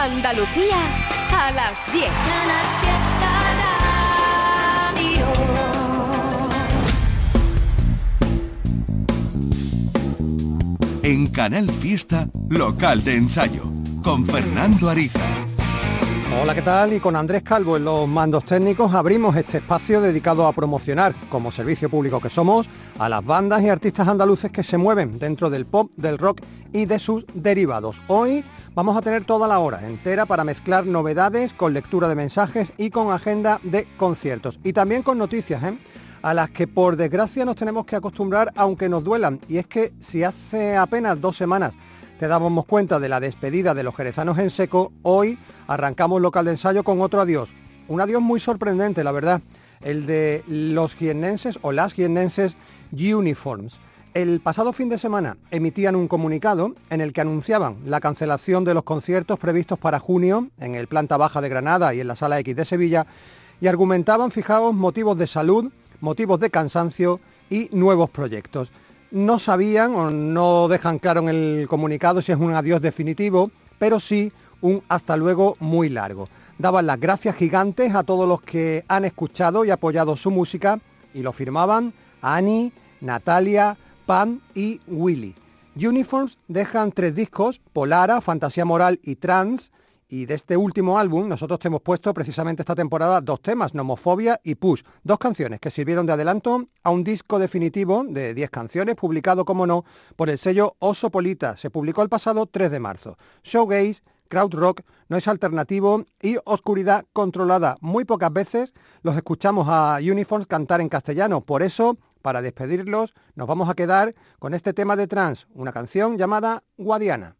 Andalucía a las 10. En Canal Fiesta, local de ensayo, con Fernando Ariza. Hola, ¿qué tal? Y con Andrés Calvo en los mandos técnicos abrimos este espacio dedicado a promocionar, como servicio público que somos, a las bandas y artistas andaluces que se mueven dentro del pop, del rock y de sus derivados. Hoy vamos a tener toda la hora entera para mezclar novedades con lectura de mensajes y con agenda de conciertos. Y también con noticias, ¿eh? a las que por desgracia nos tenemos que acostumbrar aunque nos duelan. Y es que si hace apenas dos semanas te dábamos cuenta de la despedida de los jerezanos en seco, hoy arrancamos local de ensayo con otro adiós. Un adiós muy sorprendente, la verdad, el de los jiennenses o las jiennenses Uniforms. El pasado fin de semana emitían un comunicado en el que anunciaban la cancelación de los conciertos previstos para junio en el planta baja de Granada y en la sala X de Sevilla y argumentaban, fijaos, motivos de salud, motivos de cansancio y nuevos proyectos no sabían o no dejan claro en el comunicado si es un adiós definitivo, pero sí un hasta luego muy largo. Daban las gracias gigantes a todos los que han escuchado y apoyado su música y lo firmaban Annie, Natalia, Pam y Willy. Uniforms dejan tres discos, Polara, Fantasía Moral y Trans, y de este último álbum nosotros te hemos puesto precisamente esta temporada dos temas, Nomofobia y Push, dos canciones que sirvieron de adelanto a un disco definitivo de 10 canciones publicado, como no, por el sello Oso Polita. Se publicó el pasado 3 de marzo. Showgaze, crowd rock, no es alternativo y oscuridad controlada. Muy pocas veces los escuchamos a Uniforms cantar en castellano, por eso, para despedirlos, nos vamos a quedar con este tema de trans, una canción llamada Guadiana.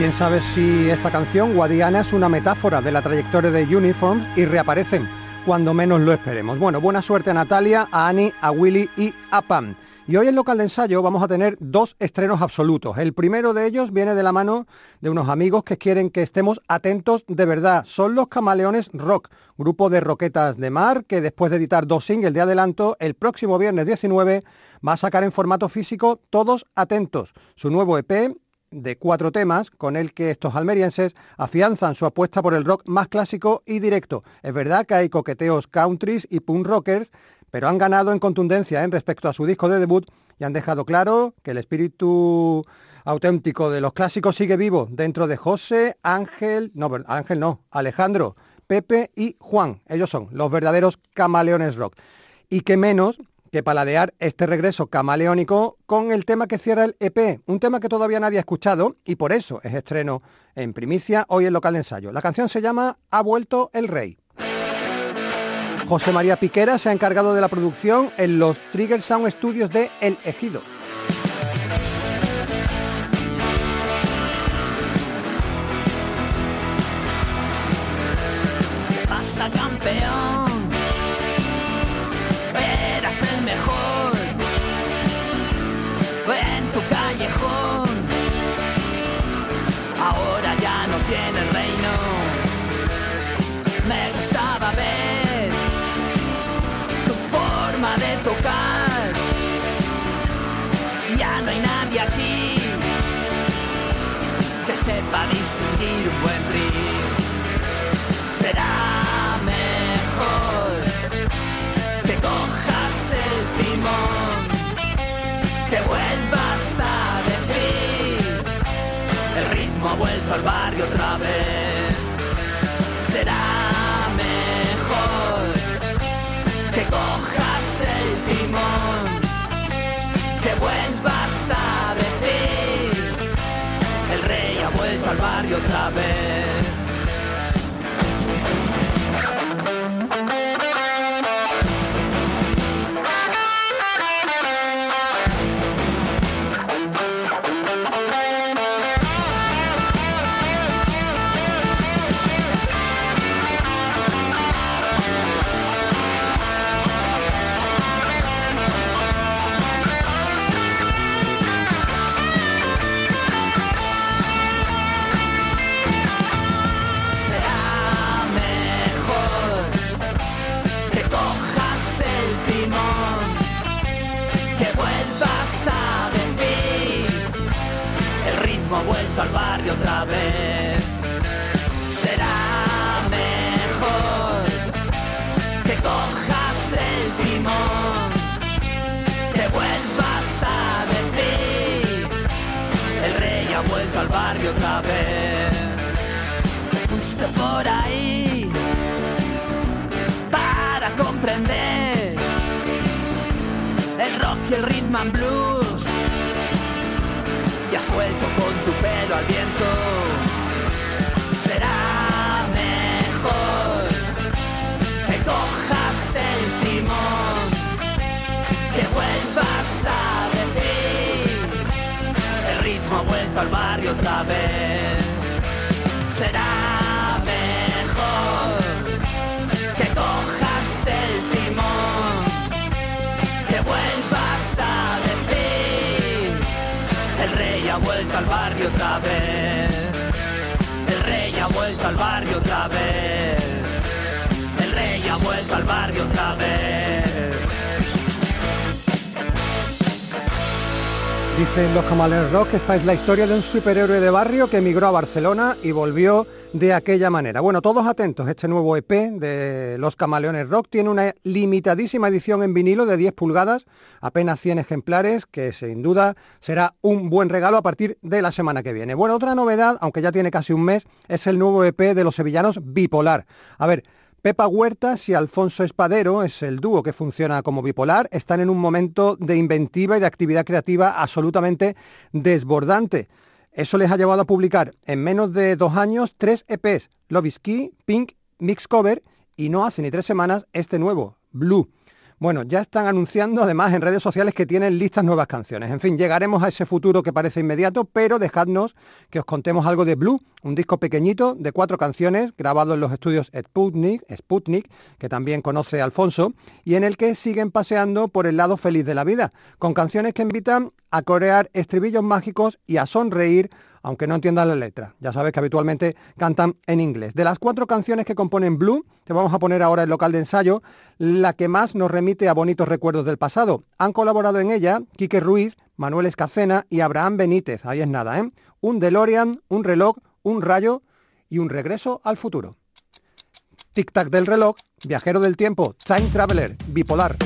Quién sabe si esta canción, Guadiana, es una metáfora de la trayectoria de Uniforms y reaparecen cuando menos lo esperemos. Bueno, buena suerte a Natalia, a Annie, a Willy y a Pam. Y hoy en local de ensayo vamos a tener dos estrenos absolutos. El primero de ellos viene de la mano de unos amigos que quieren que estemos atentos de verdad. Son los Camaleones Rock, grupo de roquetas de mar que después de editar dos singles de adelanto, el próximo viernes 19 va a sacar en formato físico Todos Atentos, su nuevo EP de cuatro temas con el que estos almerienses afianzan su apuesta por el rock más clásico y directo. Es verdad que hay coqueteos countries y punk rockers, pero han ganado en contundencia en respecto a su disco de debut y han dejado claro que el espíritu auténtico de los clásicos sigue vivo dentro de José, Ángel, no, Ángel no, Alejandro, Pepe y Juan. Ellos son los verdaderos camaleones rock. Y que menos que paladear este regreso camaleónico con el tema que cierra el EP, un tema que todavía nadie ha escuchado y por eso es estreno en primicia hoy en local ensayo. La canción se llama Ha vuelto el rey. José María Piquera se ha encargado de la producción en los Trigger Sound Studios de El Ejido. campeón? Mejor en tu callejón. Ahora ya no tiene reino. Me gustaba ver tu forma de tocar. Ya no hay nadie aquí que sepa distinguir te vuelvas a decir. El ritmo ha vuelto al barrio otra vez. Camaleones Rock esta es la historia de un superhéroe de barrio que emigró a Barcelona y volvió de aquella manera. Bueno, todos atentos, este nuevo EP de Los Camaleones Rock tiene una limitadísima edición en vinilo de 10 pulgadas, apenas 100 ejemplares, que sin duda será un buen regalo a partir de la semana que viene. Bueno, otra novedad, aunque ya tiene casi un mes, es el nuevo EP de los sevillanos Bipolar. A ver, Pepa Huertas y Alfonso Espadero es el dúo que funciona como bipolar. Están en un momento de inventiva y de actividad creativa absolutamente desbordante. Eso les ha llevado a publicar en menos de dos años tres EPs, Love Pink, Mix Cover y no hace ni tres semanas este nuevo, Blue. Bueno, ya están anunciando además en redes sociales que tienen listas nuevas canciones. En fin, llegaremos a ese futuro que parece inmediato, pero dejadnos que os contemos algo de Blue, un disco pequeñito de cuatro canciones grabado en los estudios Sputnik, Sputnik, que también conoce Alfonso, y en el que siguen paseando por el lado feliz de la vida, con canciones que invitan a corear estribillos mágicos y a sonreír aunque no entiendan la letra. Ya sabes que habitualmente cantan en inglés. De las cuatro canciones que componen Blue, te vamos a poner ahora el local de ensayo, la que más nos remite a bonitos recuerdos del pasado. Han colaborado en ella Quique Ruiz, Manuel Escacena y Abraham Benítez. Ahí es nada, ¿eh? Un DeLorean, un reloj, un rayo y un regreso al futuro. Tic-tac del reloj, viajero del tiempo, time traveler, bipolar.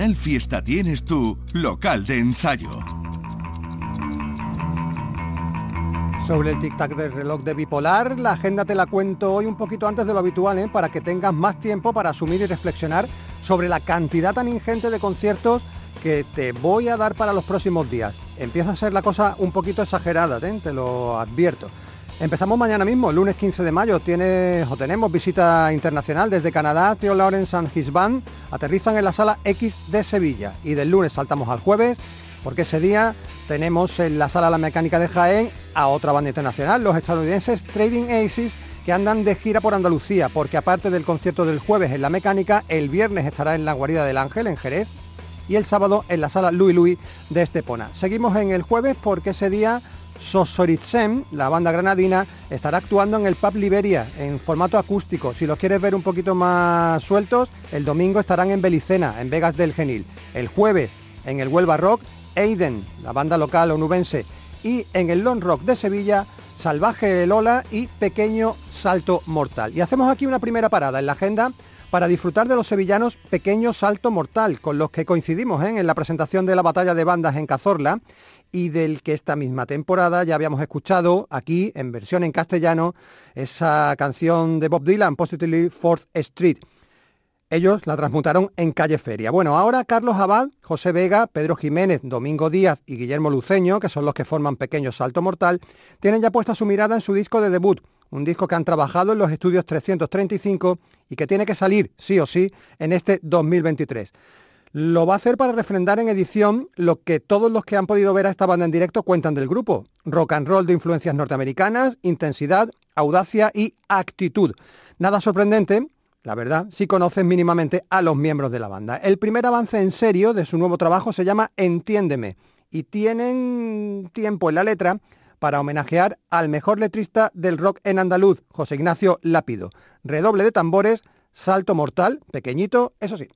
Canal Fiesta tienes tu local de ensayo. Sobre el tic-tac del reloj de bipolar, la agenda te la cuento hoy un poquito antes de lo habitual, ¿eh? para que tengas más tiempo para asumir y reflexionar sobre la cantidad tan ingente de conciertos que te voy a dar para los próximos días. Empieza a ser la cosa un poquito exagerada, ¿eh? te lo advierto. Empezamos mañana mismo, lunes 15 de mayo, tiene, o tenemos visita internacional desde Canadá, Theo Lawrence and his band aterrizan en la sala X de Sevilla y del lunes saltamos al jueves porque ese día tenemos en la sala La Mecánica de Jaén a otra banda internacional, los estadounidenses Trading Aces, que andan de gira por Andalucía, porque aparte del concierto del jueves en La Mecánica, el viernes estará en la Guarida del Ángel, en Jerez, y el sábado en la sala Louis Louis de Estepona. Seguimos en el jueves porque ese día Sosoritzem, la banda granadina, estará actuando en el Pub Liberia en formato acústico. Si los quieres ver un poquito más sueltos, el domingo estarán en Belicena, en Vegas del Genil. El jueves en el Huelva Rock, Aiden, la banda local onubense. Y en el Long Rock de Sevilla, Salvaje Lola y Pequeño Salto Mortal. Y hacemos aquí una primera parada en la agenda para disfrutar de los sevillanos Pequeño Salto Mortal, con los que coincidimos ¿eh? en la presentación de la batalla de bandas en Cazorla y del que esta misma temporada ya habíamos escuchado aquí en versión en castellano esa canción de Bob Dylan, Positively Fourth Street. Ellos la transmutaron en Calle Feria. Bueno, ahora Carlos Abad, José Vega, Pedro Jiménez, Domingo Díaz y Guillermo Luceño, que son los que forman Pequeño Salto Mortal, tienen ya puesta su mirada en su disco de debut, un disco que han trabajado en los estudios 335 y que tiene que salir, sí o sí, en este 2023. Lo va a hacer para refrendar en edición lo que todos los que han podido ver a esta banda en directo cuentan del grupo. Rock and roll de influencias norteamericanas, intensidad, audacia y actitud. Nada sorprendente, la verdad, si conocen mínimamente a los miembros de la banda. El primer avance en serio de su nuevo trabajo se llama Entiéndeme y tienen tiempo en la letra para homenajear al mejor letrista del rock en andaluz, José Ignacio Lápido. Redoble de tambores, salto mortal, pequeñito, eso sí.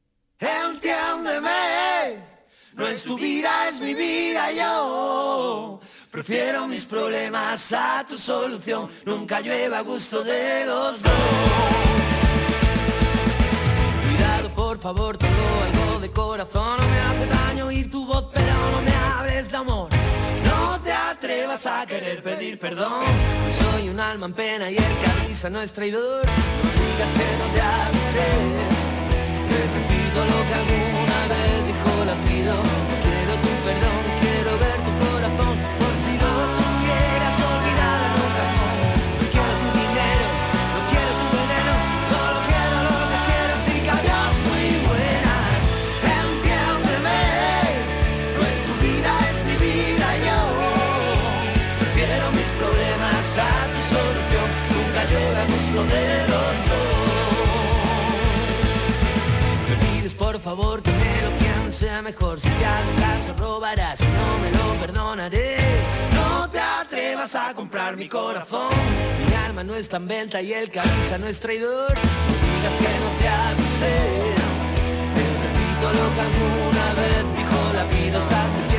No es tu vida, es mi vida yo. Prefiero mis problemas a tu solución, nunca llueva a gusto de los dos. Cuidado, por favor, tengo algo de corazón, no me hace daño oír tu voz, pero no me hables de amor. No te atrevas a querer pedir perdón, soy un alma en pena y el que avisa no es traidor. No digas que no te avisé lo que alguna vez dijo la pido. Quiero tu perdón, quiero ver tu corazón. Mejor. Si te hago caso robarás. Y no me lo perdonaré. No te atrevas a comprar mi corazón. Mi alma no está en venta y el que avisa no es traidor. No digas que no te avisé. Te repito lo que alguna vez dijo. La vida ciego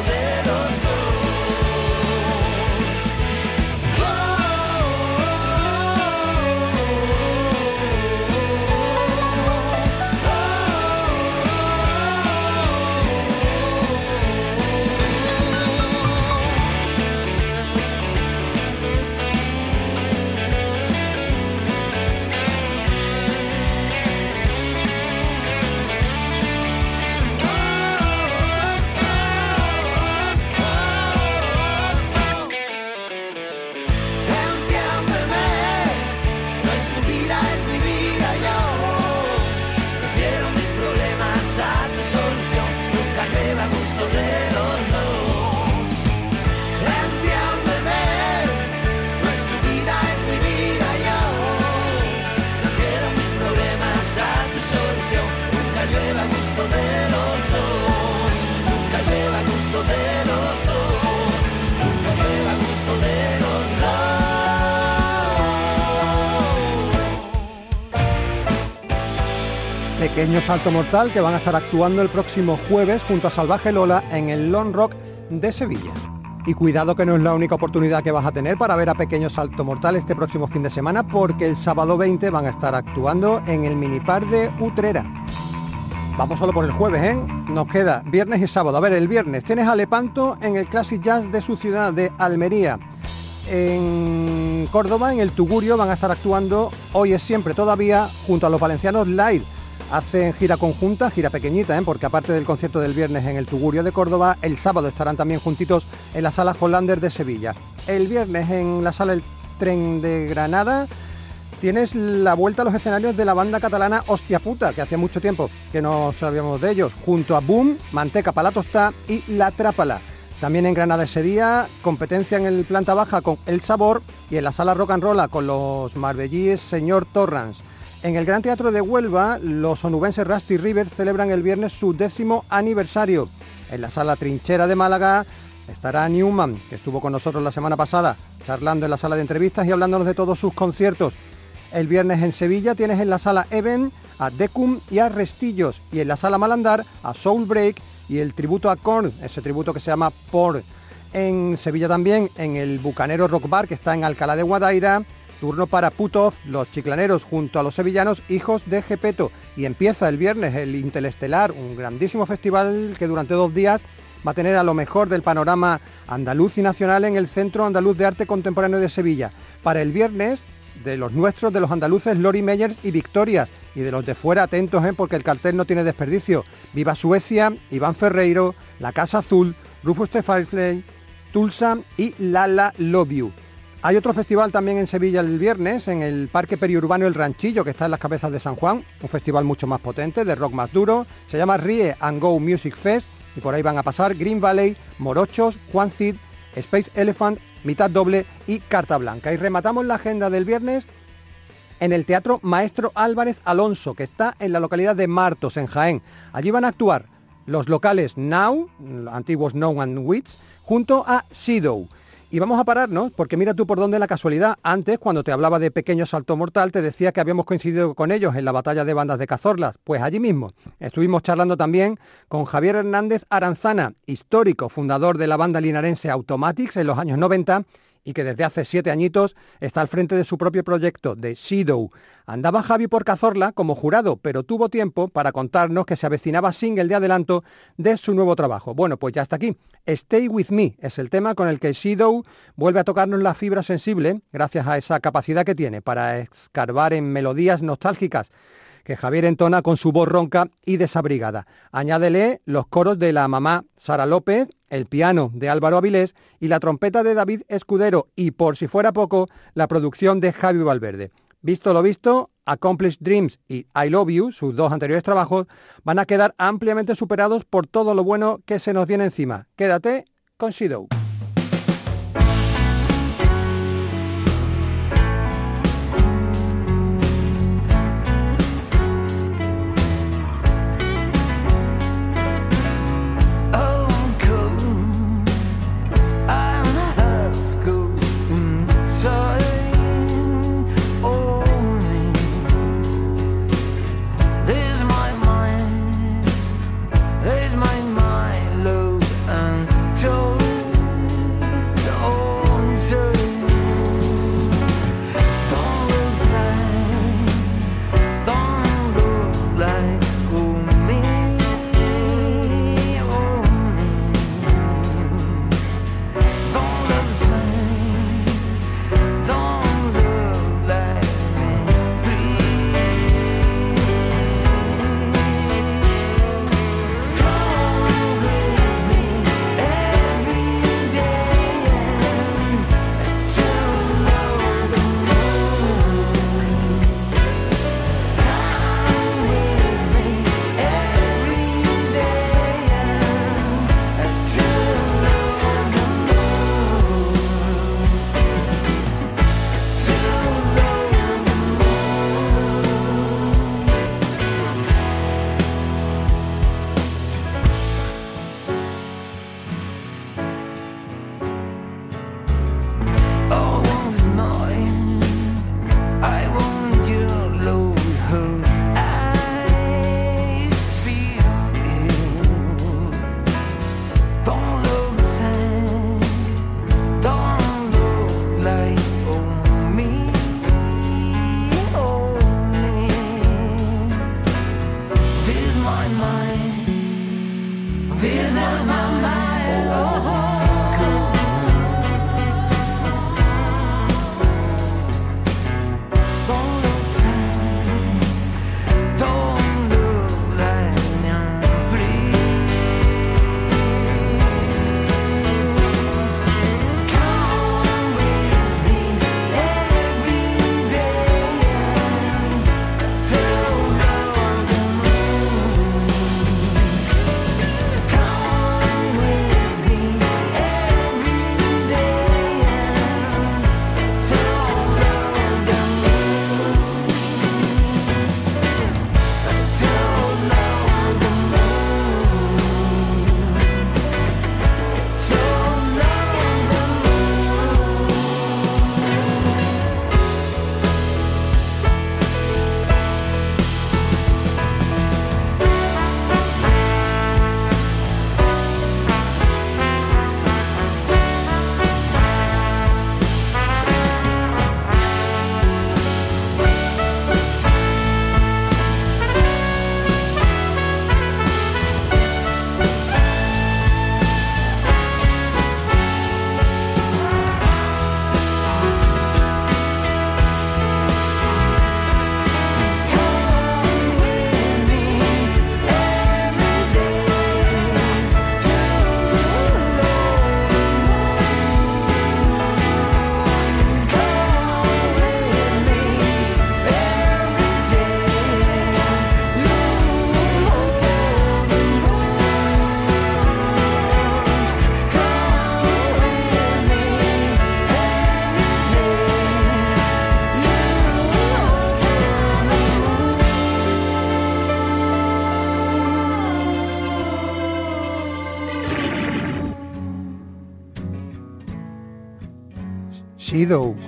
llueva a Pequeño Salto Mortal que van a estar actuando el próximo jueves junto a Salvaje Lola en el Long Rock de Sevilla. Y cuidado que no es la única oportunidad que vas a tener para ver a Pequeño Salto Mortal este próximo fin de semana porque el sábado 20 van a estar actuando en el minipar de Utrera. Vamos solo por el jueves, ¿eh? Nos queda viernes y sábado. A ver, el viernes tienes a Lepanto en el Classic Jazz de su ciudad de Almería. En Córdoba, en el Tugurio, van a estar actuando Hoy es siempre todavía junto a los valencianos Live. Hacen gira conjunta, gira pequeñita, ¿eh? porque aparte del concierto del viernes en el Tugurio de Córdoba, el sábado estarán también juntitos en la sala Hollander de Sevilla. El viernes en la sala El Tren de Granada tienes la vuelta a los escenarios de la banda catalana Hostia Puta, que hacía mucho tiempo que no sabíamos de ellos, junto a Boom, Manteca para la y La Trápala. También en Granada ese día, competencia en el planta baja con El Sabor y en la sala Rock and Roll con los marbellíes Señor Torrance. En el Gran Teatro de Huelva, los onubenses Rusty River celebran el viernes su décimo aniversario. En la sala Trinchera de Málaga estará Newman, que estuvo con nosotros la semana pasada, charlando en la sala de entrevistas y hablándonos de todos sus conciertos. El viernes en Sevilla tienes en la sala Even a Decum y a Restillos y en la sala Malandar a Soul Break y el tributo a Korn, ese tributo que se llama Por. En Sevilla también, en el Bucanero Rock Bar que está en Alcalá de Guadaira, turno para Putov, los chiclaneros junto a los sevillanos, hijos de Gepeto. Y empieza el viernes el Intelestelar, un grandísimo festival que durante dos días va a tener a lo mejor del panorama andaluz y nacional en el Centro Andaluz de Arte Contemporáneo de Sevilla. Para el viernes de los nuestros, de los andaluces, Lori Meyers y Victorias, y de los de fuera atentos, ¿eh? porque el cartel no tiene desperdicio. Viva Suecia, Iván Ferreiro, La Casa Azul, Rufus Firefly, Tulsa y Lala Love You. Hay otro festival también en Sevilla el viernes, en el Parque Periurbano El Ranchillo, que está en las cabezas de San Juan, un festival mucho más potente, de rock más duro. Se llama Rie and Go Music Fest y por ahí van a pasar Green Valley, Morochos, Juan Cid, Space Elephant mitad doble y carta blanca. Y rematamos la agenda del viernes en el Teatro Maestro Álvarez Alonso, que está en la localidad de Martos, en Jaén. Allí van a actuar los locales Now, antiguos No and Wits, junto a Sido. Y vamos a pararnos, porque mira tú por dónde la casualidad. Antes, cuando te hablaba de Pequeño Salto Mortal, te decía que habíamos coincidido con ellos en la batalla de bandas de Cazorlas. Pues allí mismo. Estuvimos charlando también con Javier Hernández Aranzana, histórico fundador de la banda linarense Automatics en los años 90 y que desde hace siete añitos está al frente de su propio proyecto, de Shadow. Andaba Javi por Cazorla como jurado, pero tuvo tiempo para contarnos que se avecinaba single de adelanto de su nuevo trabajo. Bueno, pues ya está aquí. Stay With Me es el tema con el que Shadow vuelve a tocarnos la fibra sensible, gracias a esa capacidad que tiene para escarbar en melodías nostálgicas que Javier entona con su voz ronca y desabrigada. Añádele los coros de la mamá Sara López, el piano de Álvaro Avilés y la trompeta de David Escudero y, por si fuera poco, la producción de Javi Valverde. Visto lo visto, Accomplished Dreams y I Love You, sus dos anteriores trabajos, van a quedar ampliamente superados por todo lo bueno que se nos viene encima. Quédate con Shadow.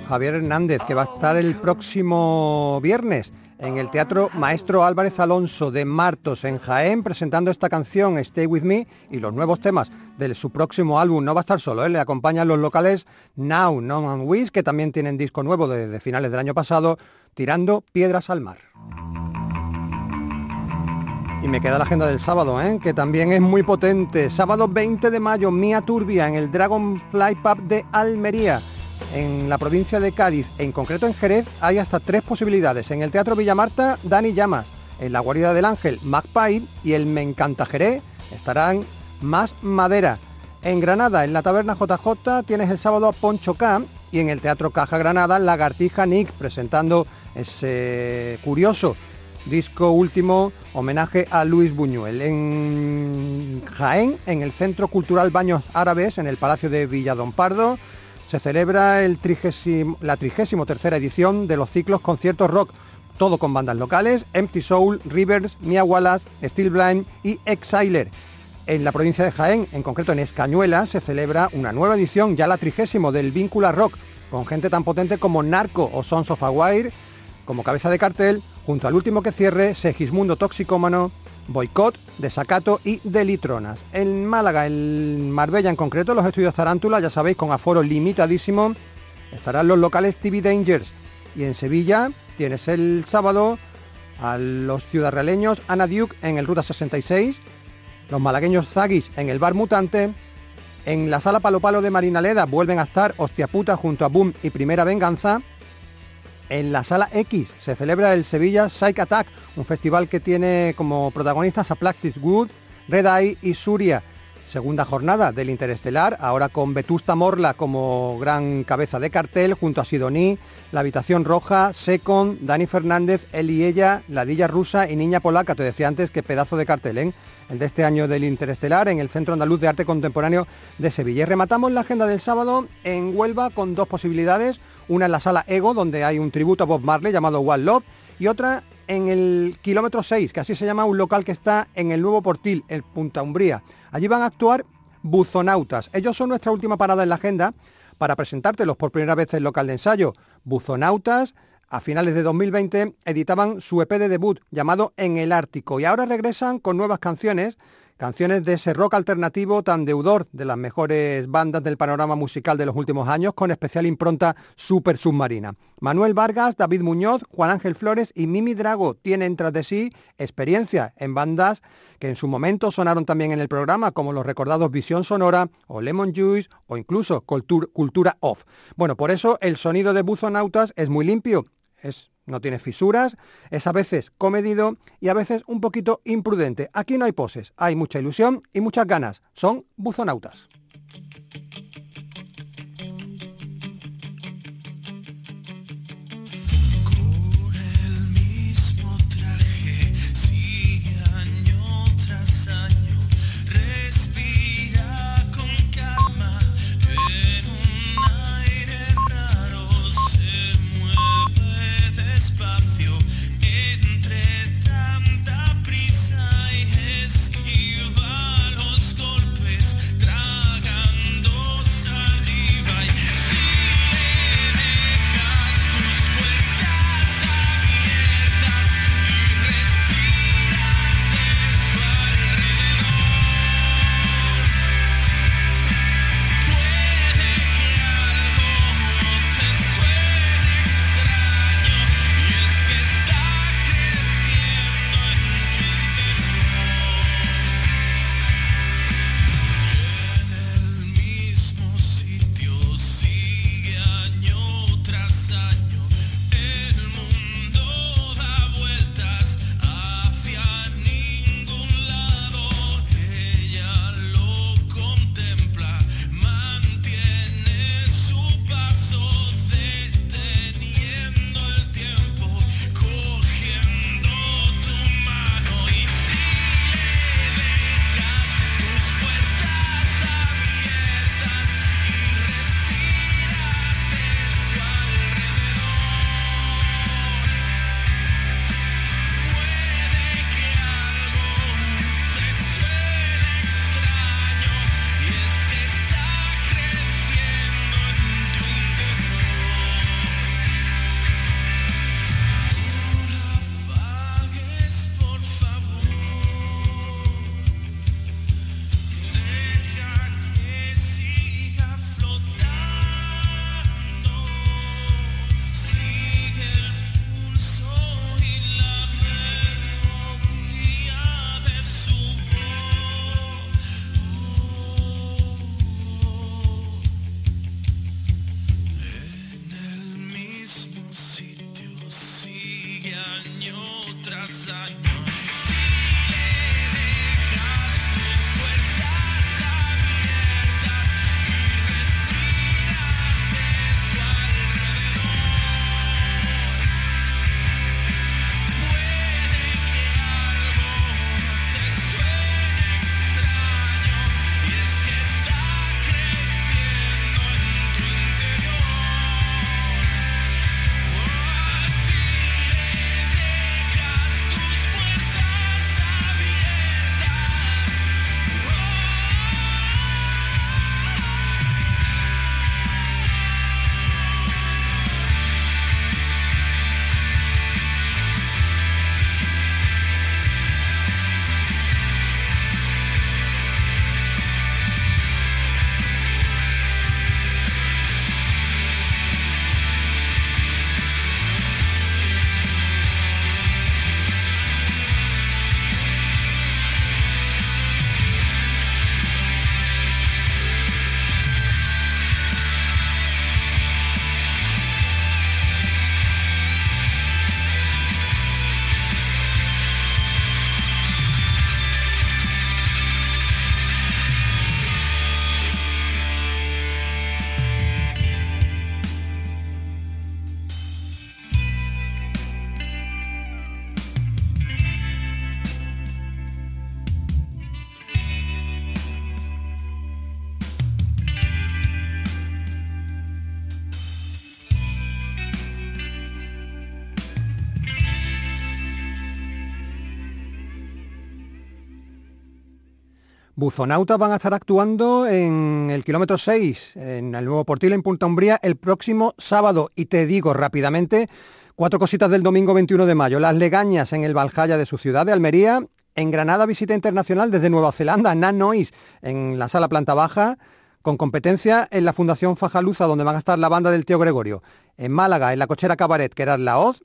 Javier Hernández, que va a estar el próximo viernes en el Teatro Maestro Álvarez Alonso de Martos en Jaén, presentando esta canción Stay With Me y los nuevos temas de su próximo álbum. No va a estar solo, ¿eh? le acompañan los locales Now, No and Wish, que también tienen disco nuevo de finales del año pasado, tirando piedras al mar. Y me queda la agenda del sábado, ¿eh? que también es muy potente. Sábado 20 de mayo, Mía Turbia en el Dragonfly Pub de Almería, en la provincia de Cádiz, en concreto en Jerez, hay hasta tres posibilidades. En el Teatro Villamarta, Dani Llamas. En la Guarida del Ángel, Magpie. Y el Me Encanta Jerez estarán Más Madera. En Granada, en la Taberna JJ, tienes el sábado a Poncho K. Y en el Teatro Caja Granada, Lagartija Nick, presentando ese curioso disco último homenaje a Luis Buñuel. En Jaén, en el Centro Cultural Baños Árabes, en el Palacio de Villadón Pardo, se celebra el la 33 edición de los ciclos conciertos rock, todo con bandas locales, Empty Soul, Rivers, Mia Wallace, Steel Blind y Exiler. En la provincia de Jaén, en concreto en Escañuela, se celebra una nueva edición, ya la trigésimo, del Víncula Rock, con gente tan potente como Narco o Sons of Aguirre, como cabeza de cartel, junto al último que cierre, Segismundo Toxicómano, Boicot, Desacato y Delitronas. En Málaga, en Marbella en concreto, los estudios Tarántula, ya sabéis, con aforo limitadísimo, estarán los locales TV Dangers. Y en Sevilla tienes el sábado a los ciudadraleños Ana Duke en el Ruta 66, los malagueños Zagis en el Bar Mutante, en la Sala Palo Palo de Marinaleda vuelven a estar Hostia Puta junto a Boom y Primera Venganza, en la Sala X se celebra el Sevilla Psych Attack, un festival que tiene como protagonistas a Practice Wood, Red Eye y Suria. Segunda jornada del Interestelar, ahora con Vetusta Morla como gran cabeza de cartel, junto a Sidoní, La Habitación Roja, Secon, Dani Fernández, Él y Ella, Ladilla Rusa y Niña Polaca. Te decía antes que pedazo de cartel, ¿eh? el de este año del Interestelar, en el Centro Andaluz de Arte Contemporáneo de Sevilla. Y rematamos la agenda del sábado en Huelva con dos posibilidades. Una en la sala Ego, donde hay un tributo a Bob Marley llamado One Love, y otra en el kilómetro 6, que así se llama un local que está en el nuevo Portil, el Punta Umbría. Allí van a actuar buzonautas. Ellos son nuestra última parada en la agenda para presentártelos por primera vez en local de ensayo. Buzonautas, a finales de 2020, editaban su EP de debut llamado En el Ártico y ahora regresan con nuevas canciones Canciones de ese rock alternativo tan deudor de las mejores bandas del panorama musical de los últimos años, con especial impronta super submarina. Manuel Vargas, David Muñoz, Juan Ángel Flores y Mimi Drago tienen tras de sí experiencia en bandas que en su momento sonaron también en el programa, como los recordados Visión Sonora o Lemon Juice o incluso Cultura Off. Bueno, por eso el sonido de Buzonautas es muy limpio, es no tiene fisuras, es a veces comedido y a veces un poquito imprudente. Aquí no hay poses, hay mucha ilusión y muchas ganas. Son buzonautas. side. Buzonautas van a estar actuando en el kilómetro 6, en el nuevo Portil en Punta Umbría, el próximo sábado. Y te digo rápidamente, cuatro cositas del domingo 21 de mayo. Las legañas en el Valhalla de su ciudad de Almería. En Granada, visita internacional desde Nueva Zelanda, Nanois, en la sala planta baja, con competencia en la Fundación Fajaluza, donde van a estar la banda del Tío Gregorio. En Málaga, en la cochera Cabaret, que era la Oz,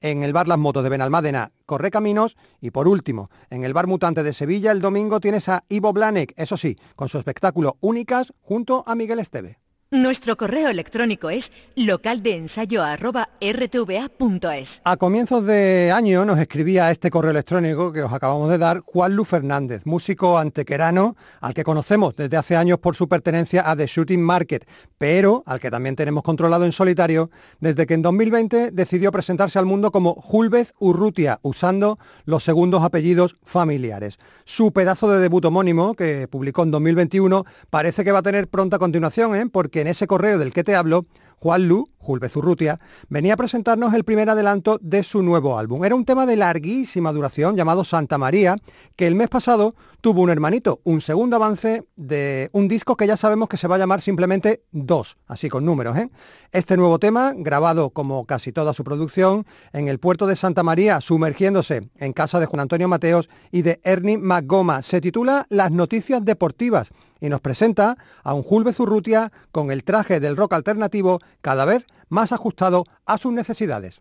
en el bar Las Motos de Benalmádena, Corre Caminos y por último, en el bar Mutante de Sevilla el domingo tienes a Ivo Blanek, eso sí, con su espectáculo Únicas junto a Miguel Esteve. Nuestro correo electrónico es localdeensayo.rtva.es. A comienzos de año nos escribía este correo electrónico que os acabamos de dar Juan Lu Fernández, músico antequerano al que conocemos desde hace años por su pertenencia a The Shooting Market, pero al que también tenemos controlado en solitario desde que en 2020 decidió presentarse al mundo como Julvez Urrutia, usando los segundos apellidos familiares. Su pedazo de debut homónimo, que publicó en 2021, parece que va a tener pronta continuación, ¿eh? porque en ese correo del que te hablo, Juan Lu, Julpez Urrutia, venía a presentarnos el primer adelanto de su nuevo álbum. Era un tema de larguísima duración llamado Santa María, que el mes pasado tuvo un hermanito, un segundo avance de un disco que ya sabemos que se va a llamar simplemente Dos, así con números. ¿eh? Este nuevo tema, grabado como casi toda su producción, en el puerto de Santa María, sumergiéndose en casa de Juan Antonio Mateos y de Ernie McGoma, se titula Las noticias deportivas y nos presenta a un Julvez Urrutia con el traje del rock alternativo cada vez más ajustado a sus necesidades.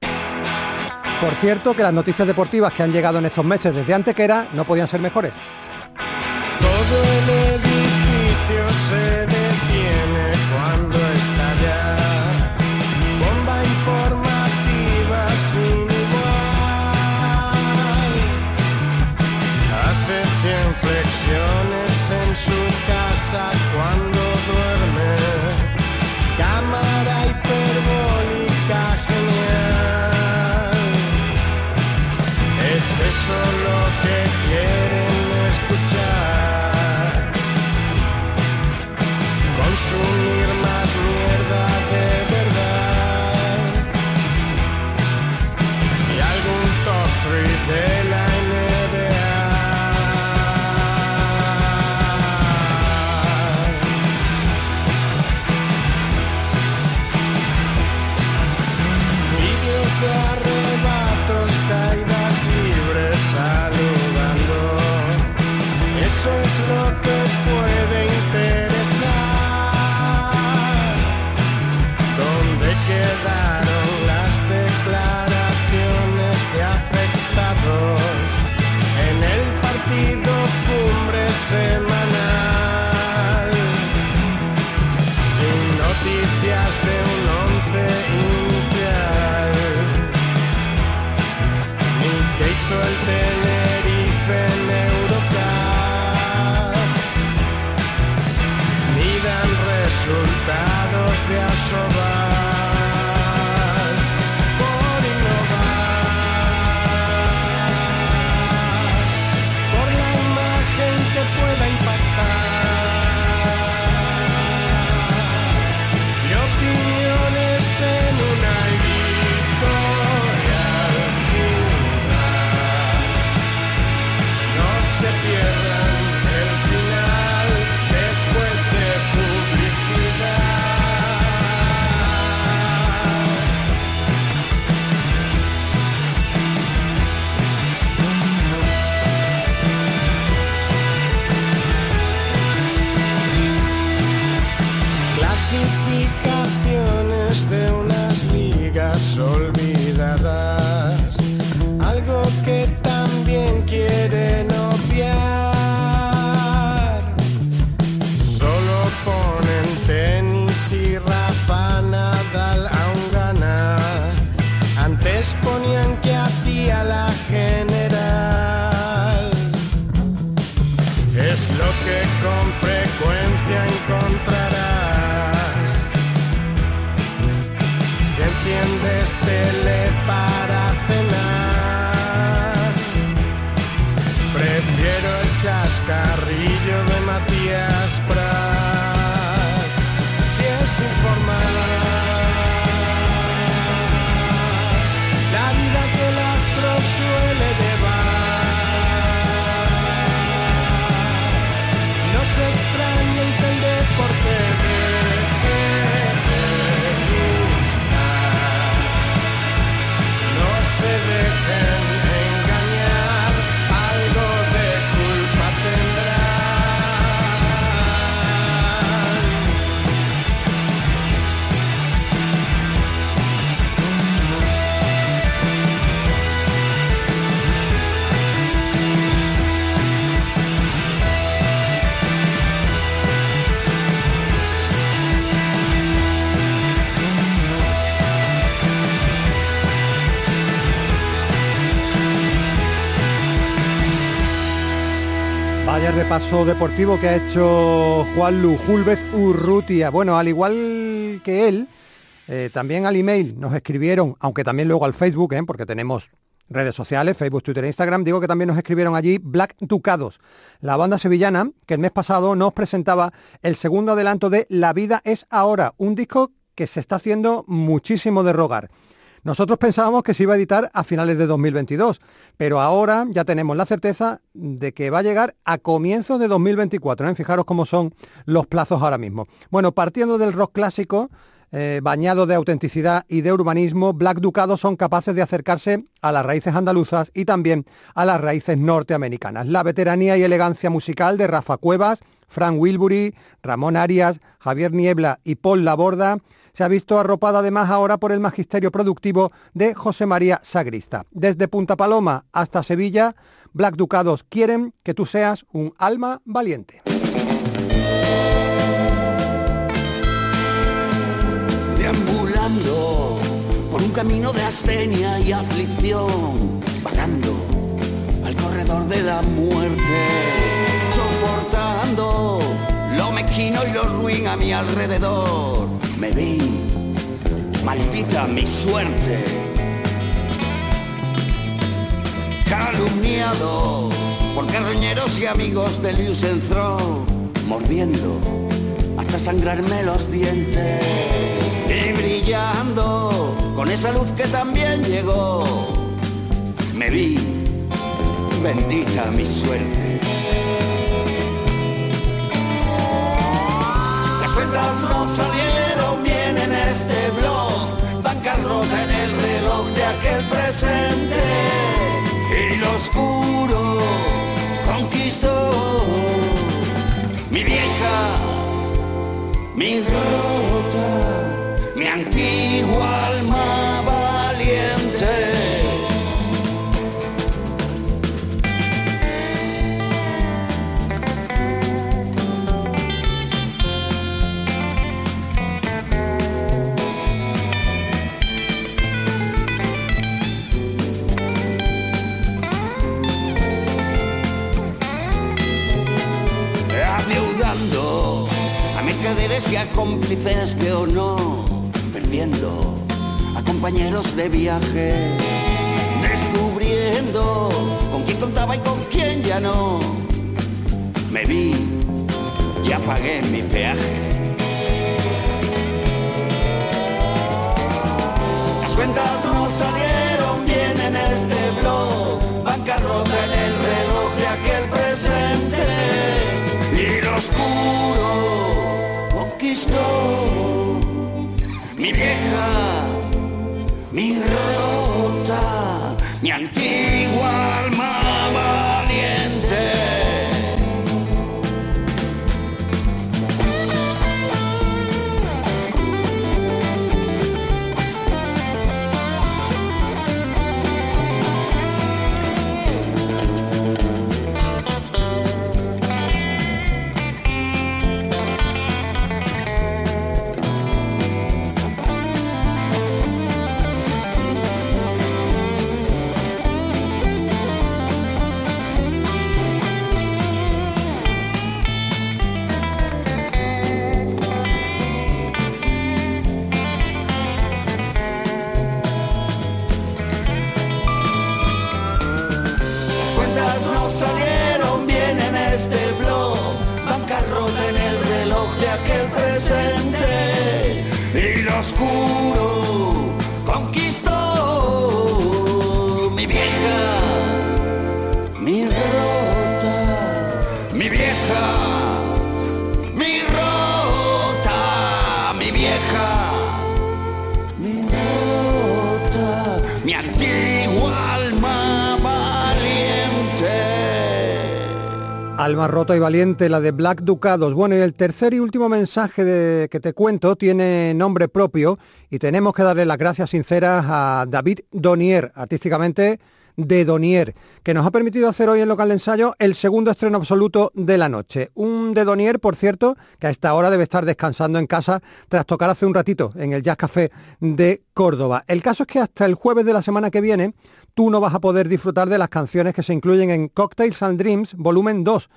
Por cierto que las noticias deportivas que han llegado en estos meses desde Antequera no podían ser mejores. Repaso deportivo que ha hecho Juan Lu Julvez Urrutia. Bueno, al igual que él, eh, también al email nos escribieron, aunque también luego al Facebook, ¿eh? porque tenemos redes sociales, Facebook, Twitter e Instagram, digo que también nos escribieron allí Black Ducados, la banda sevillana que el mes pasado nos presentaba el segundo adelanto de La vida es ahora, un disco que se está haciendo muchísimo de rogar. Nosotros pensábamos que se iba a editar a finales de 2022, pero ahora ya tenemos la certeza de que va a llegar a comienzos de 2024. ¿eh? Fijaros cómo son los plazos ahora mismo. Bueno, partiendo del rock clásico, eh, bañado de autenticidad y de urbanismo, Black Ducado son capaces de acercarse a las raíces andaluzas y también a las raíces norteamericanas. La veteranía y elegancia musical de Rafa Cuevas, Frank Wilbury, Ramón Arias, Javier Niebla y Paul Laborda se ha visto arropada además ahora por el magisterio productivo de José María Sagrista. Desde Punta Paloma hasta Sevilla, Black Ducados quieren que tú seas un alma valiente. deambulando por un camino de astenia y aflicción, vagando al corredor de la muerte, mezquino y lo ruin a mi alrededor. Me vi, maldita mi suerte, calumniado por carroñeros y amigos de Throne, mordiendo hasta sangrarme los dientes y brillando con esa luz que también llegó. Me vi, bendita mi suerte. No salieron bien en este blog, bancarrota en el reloj de aquel presente. Lo oscuro conquistó mi vieja mi rota, mi antigua alma iglesia cómplices de honor, perdiendo a compañeros de viaje, descubriendo con quién contaba y con quién ya no. Me vi, ya pagué mi peaje. Las cuentas no salieron bien en este blog, bancarrota en el reloj de aquel presente y lo oscuro conquistó mi vieja, mi rota, mi antigua Rota y valiente, la de Black Ducados. Bueno, y el tercer y último mensaje que te cuento tiene nombre propio y tenemos que darle las gracias sinceras a David Donier, artísticamente de Donier, que nos ha permitido hacer hoy en local de ensayo el segundo estreno absoluto de la noche. Un de Donier, por cierto, que a esta hora debe estar descansando en casa tras tocar hace un ratito en el Jazz Café de Córdoba. El caso es que hasta el jueves de la semana que viene tú no vas a poder disfrutar de las canciones que se incluyen en Cocktails and Dreams volumen 2,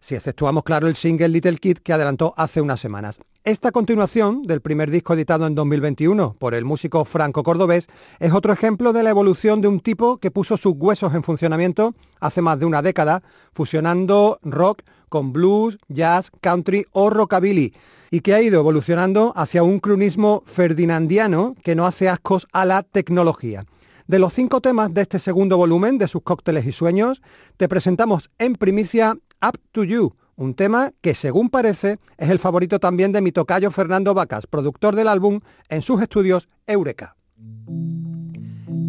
si exceptuamos claro el single Little Kid que adelantó hace unas semanas. Esta continuación del primer disco editado en 2021 por el músico franco cordobés es otro ejemplo de la evolución de un tipo que puso sus huesos en funcionamiento hace más de una década, fusionando rock con blues, jazz, country o rockabilly, y que ha ido evolucionando hacia un cronismo ferdinandiano que no hace ascos a la tecnología. De los cinco temas de este segundo volumen de sus cócteles y sueños, te presentamos en primicia Up to You, un tema que según parece es el favorito también de mi tocayo Fernando Vacas, productor del álbum en sus estudios Eureka.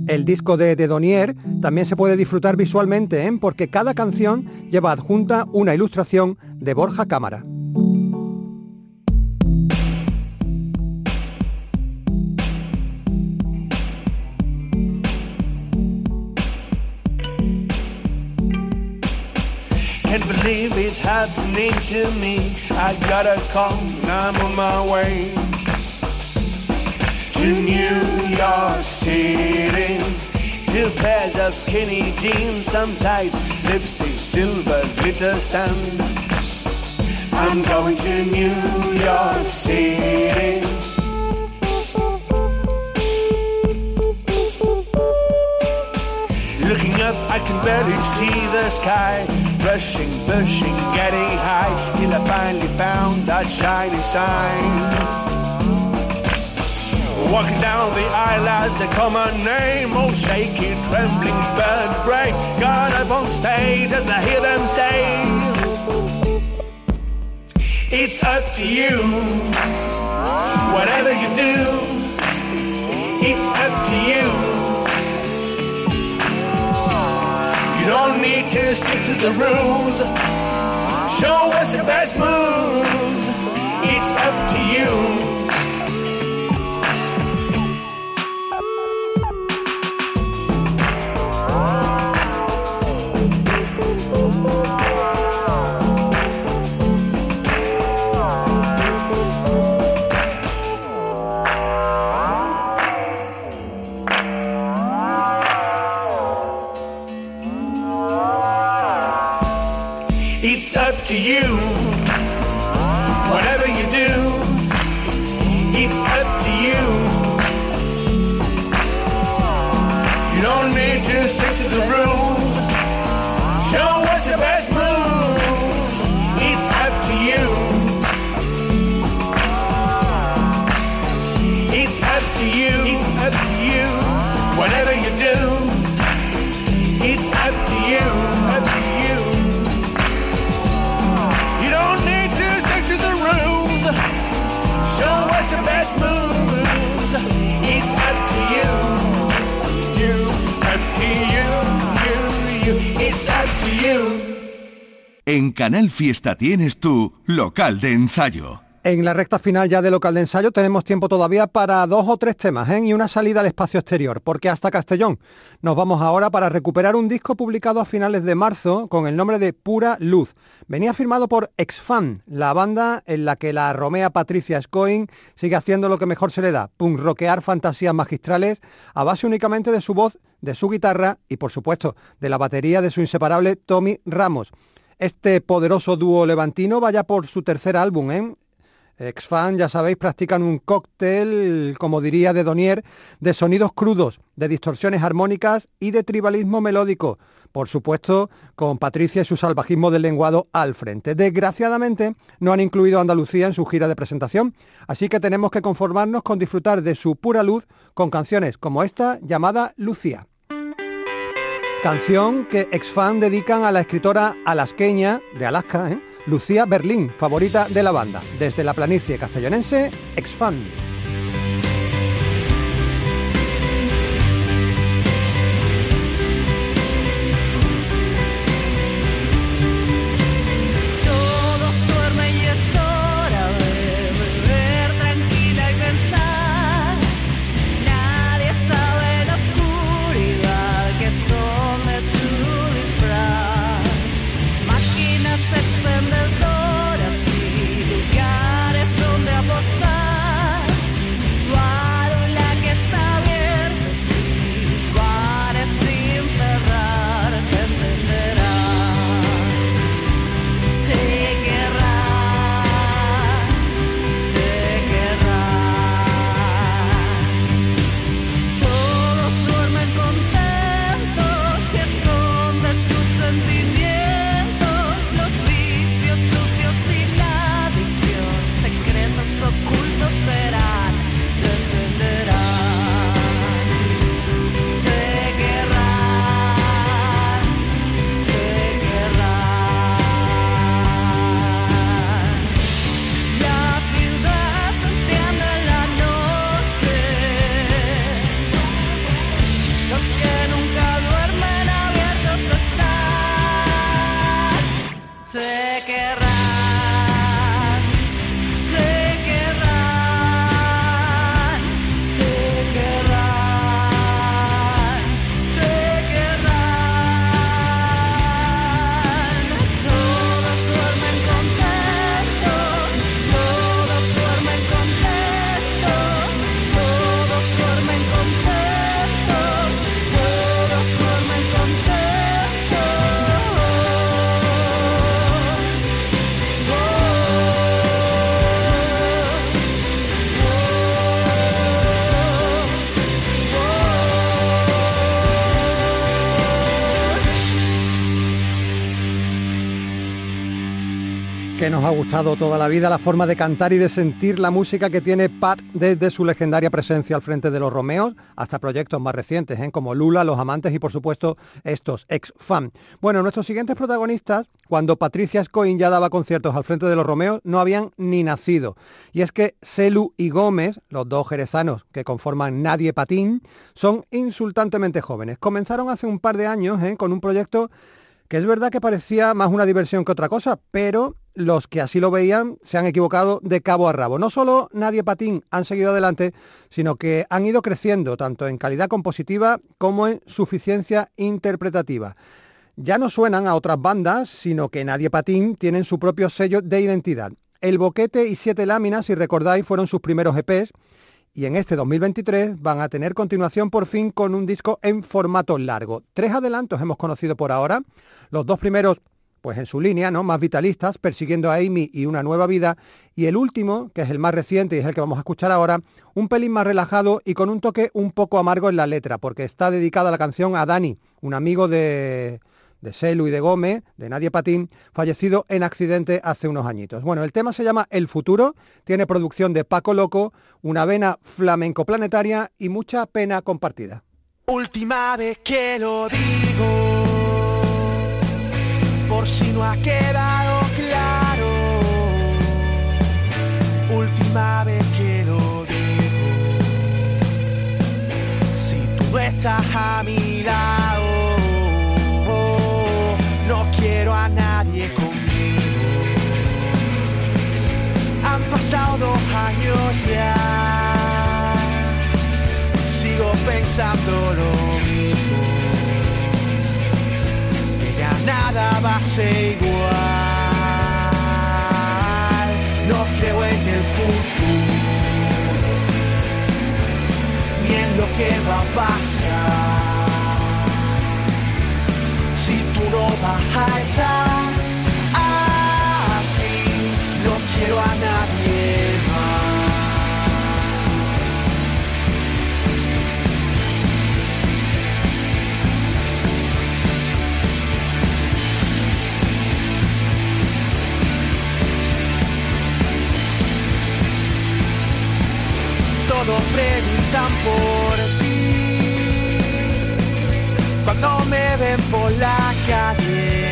El disco de Donier también se puede disfrutar visualmente, ¿eh? porque cada canción lleva adjunta una ilustración de Borja Cámara. Can't believe it's happening to me. I gotta call, I'm on my way to New York City. Two pairs of skinny jeans, some tight lipstick, silver glitter sand. I'm going to New York City. Looking up, I can barely see the sky. Rushing, pushing, getting high till I finally found that shiny sign. Walking down the aisle as they call my name, oh shaky, trembling, bird break. Got up on stage as I hear them say, It's up to you. Whatever you do, it's up to you. Don't need to stick to the rules. Show us your best moves. It's up to you. Fiesta tienes tu local de ensayo. En la recta final ya de local de ensayo tenemos tiempo todavía para dos o tres temas ¿eh? y una salida al espacio exterior, porque hasta Castellón nos vamos ahora para recuperar un disco publicado a finales de marzo con el nombre de Pura Luz. Venía firmado por Exfan, la banda en la que la romea Patricia Scoing sigue haciendo lo que mejor se le da, punk rockear fantasías magistrales a base únicamente de su voz, de su guitarra y por supuesto de la batería de su inseparable Tommy Ramos. Este poderoso dúo levantino vaya por su tercer álbum, ¿eh? Exfan, ya sabéis, practican un cóctel, como diría de Donier, de sonidos crudos, de distorsiones armónicas y de tribalismo melódico. Por supuesto, con Patricia y su salvajismo del lenguado al frente. Desgraciadamente, no han incluido a Andalucía en su gira de presentación, así que tenemos que conformarnos con disfrutar de su pura luz con canciones como esta llamada Lucía. Canción que Exfan dedican a la escritora alasqueña de Alaska, ¿eh? Lucía Berlín, favorita de la banda. Desde la planicie castellonense, Exfan. Nos ha gustado toda la vida la forma de cantar y de sentir la música que tiene Pat desde su legendaria presencia al frente de los Romeos hasta proyectos más recientes, ¿eh? como Lula, Los Amantes y por supuesto estos ex-fan. Bueno, nuestros siguientes protagonistas, cuando Patricia Scoin ya daba conciertos al frente de los Romeos, no habían ni nacido. Y es que Celu y Gómez, los dos jerezanos que conforman Nadie Patín, son insultantemente jóvenes. Comenzaron hace un par de años ¿eh? con un proyecto que es verdad que parecía más una diversión que otra cosa, pero los que así lo veían se han equivocado de cabo a rabo. No solo Nadie Patín han seguido adelante, sino que han ido creciendo tanto en calidad compositiva como en suficiencia interpretativa. Ya no suenan a otras bandas, sino que Nadie Patín tienen su propio sello de identidad. El Boquete y Siete Láminas, si recordáis, fueron sus primeros EPs y en este 2023 van a tener continuación por fin con un disco en formato largo. Tres adelantos hemos conocido por ahora. Los dos primeros pues en su línea, ¿no? Más vitalistas, persiguiendo a Amy y una nueva vida. Y el último, que es el más reciente y es el que vamos a escuchar ahora, un pelín más relajado y con un toque un poco amargo en la letra, porque está dedicada la canción a Dani, un amigo de, de Selu y de Gómez, de Nadie Patín, fallecido en accidente hace unos añitos. Bueno, el tema se llama El futuro, tiene producción de Paco Loco, una vena flamenco planetaria y mucha pena compartida. Última vez que lo digo, por si no ha quedado claro. Última vez que lo digo, si tú no estás a mi lado, pasado años ya sigo pensando lo mismo. Que ya nada va a ser igual. No creo en el futuro, ni en lo que va a pasar. Si tú no vas a estar quiero a nadie más. todos preguntan por ti. Cuando me ven por la calle,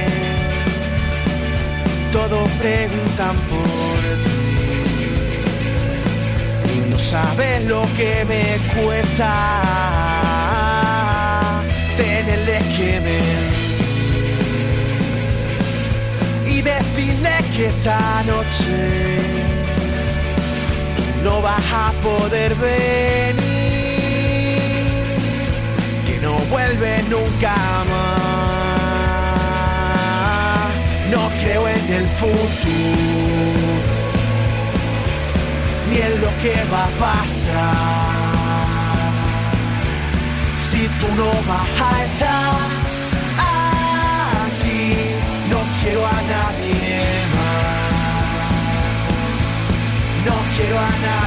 todos preguntan por ti. Y no sabes lo que me cuesta tenerles que ver. Y decirles que esta noche no vas a poder venir, que no vuelve nunca más. No creo en el futuro, ni en lo que va a pasar. Si tú no vas a estar aquí, no quiero a nadie más no quiero a nadie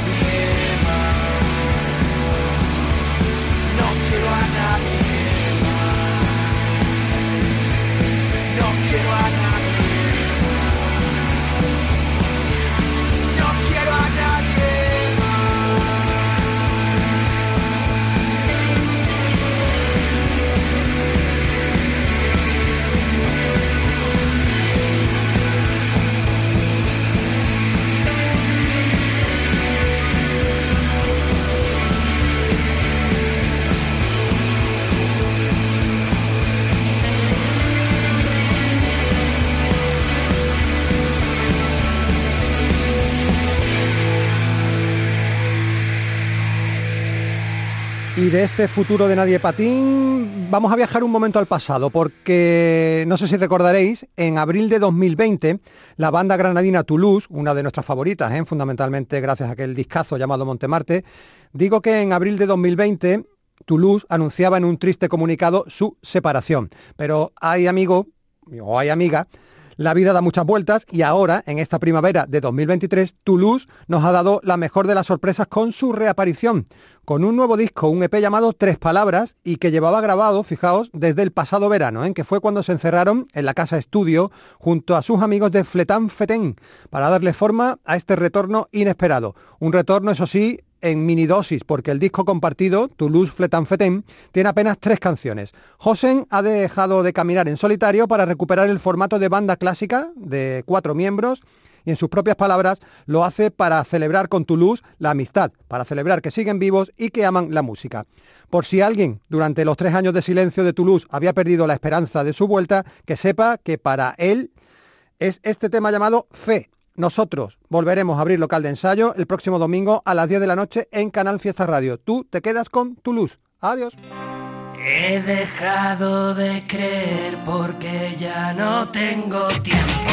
Y de este futuro de Nadie Patín vamos a viajar un momento al pasado, porque no sé si recordaréis, en abril de 2020, la banda granadina Toulouse, una de nuestras favoritas, ¿eh? fundamentalmente gracias a aquel discazo llamado Montemarte, digo que en abril de 2020 Toulouse anunciaba en un triste comunicado su separación. Pero hay amigo, o hay amiga, la vida da muchas vueltas y ahora, en esta primavera de 2023, Toulouse nos ha dado la mejor de las sorpresas con su reaparición, con un nuevo disco, un EP llamado Tres Palabras y que llevaba grabado, fijaos, desde el pasado verano, en que fue cuando se encerraron en la casa estudio junto a sus amigos de Fletán Fetén para darle forma a este retorno inesperado. Un retorno, eso sí, en minidosis, porque el disco compartido, Toulouse Fletanfeten, tiene apenas tres canciones. Josen ha dejado de caminar en solitario para recuperar el formato de banda clásica de cuatro miembros y en sus propias palabras lo hace para celebrar con Toulouse la amistad, para celebrar que siguen vivos y que aman la música. Por si alguien durante los tres años de silencio de Toulouse había perdido la esperanza de su vuelta, que sepa que para él es este tema llamado Fe, nosotros volveremos a abrir local de ensayo el próximo domingo a las 10 de la noche en Canal Fiesta Radio. Tú te quedas con Toulouse. Adiós. He dejado de creer porque ya no tengo tiempo.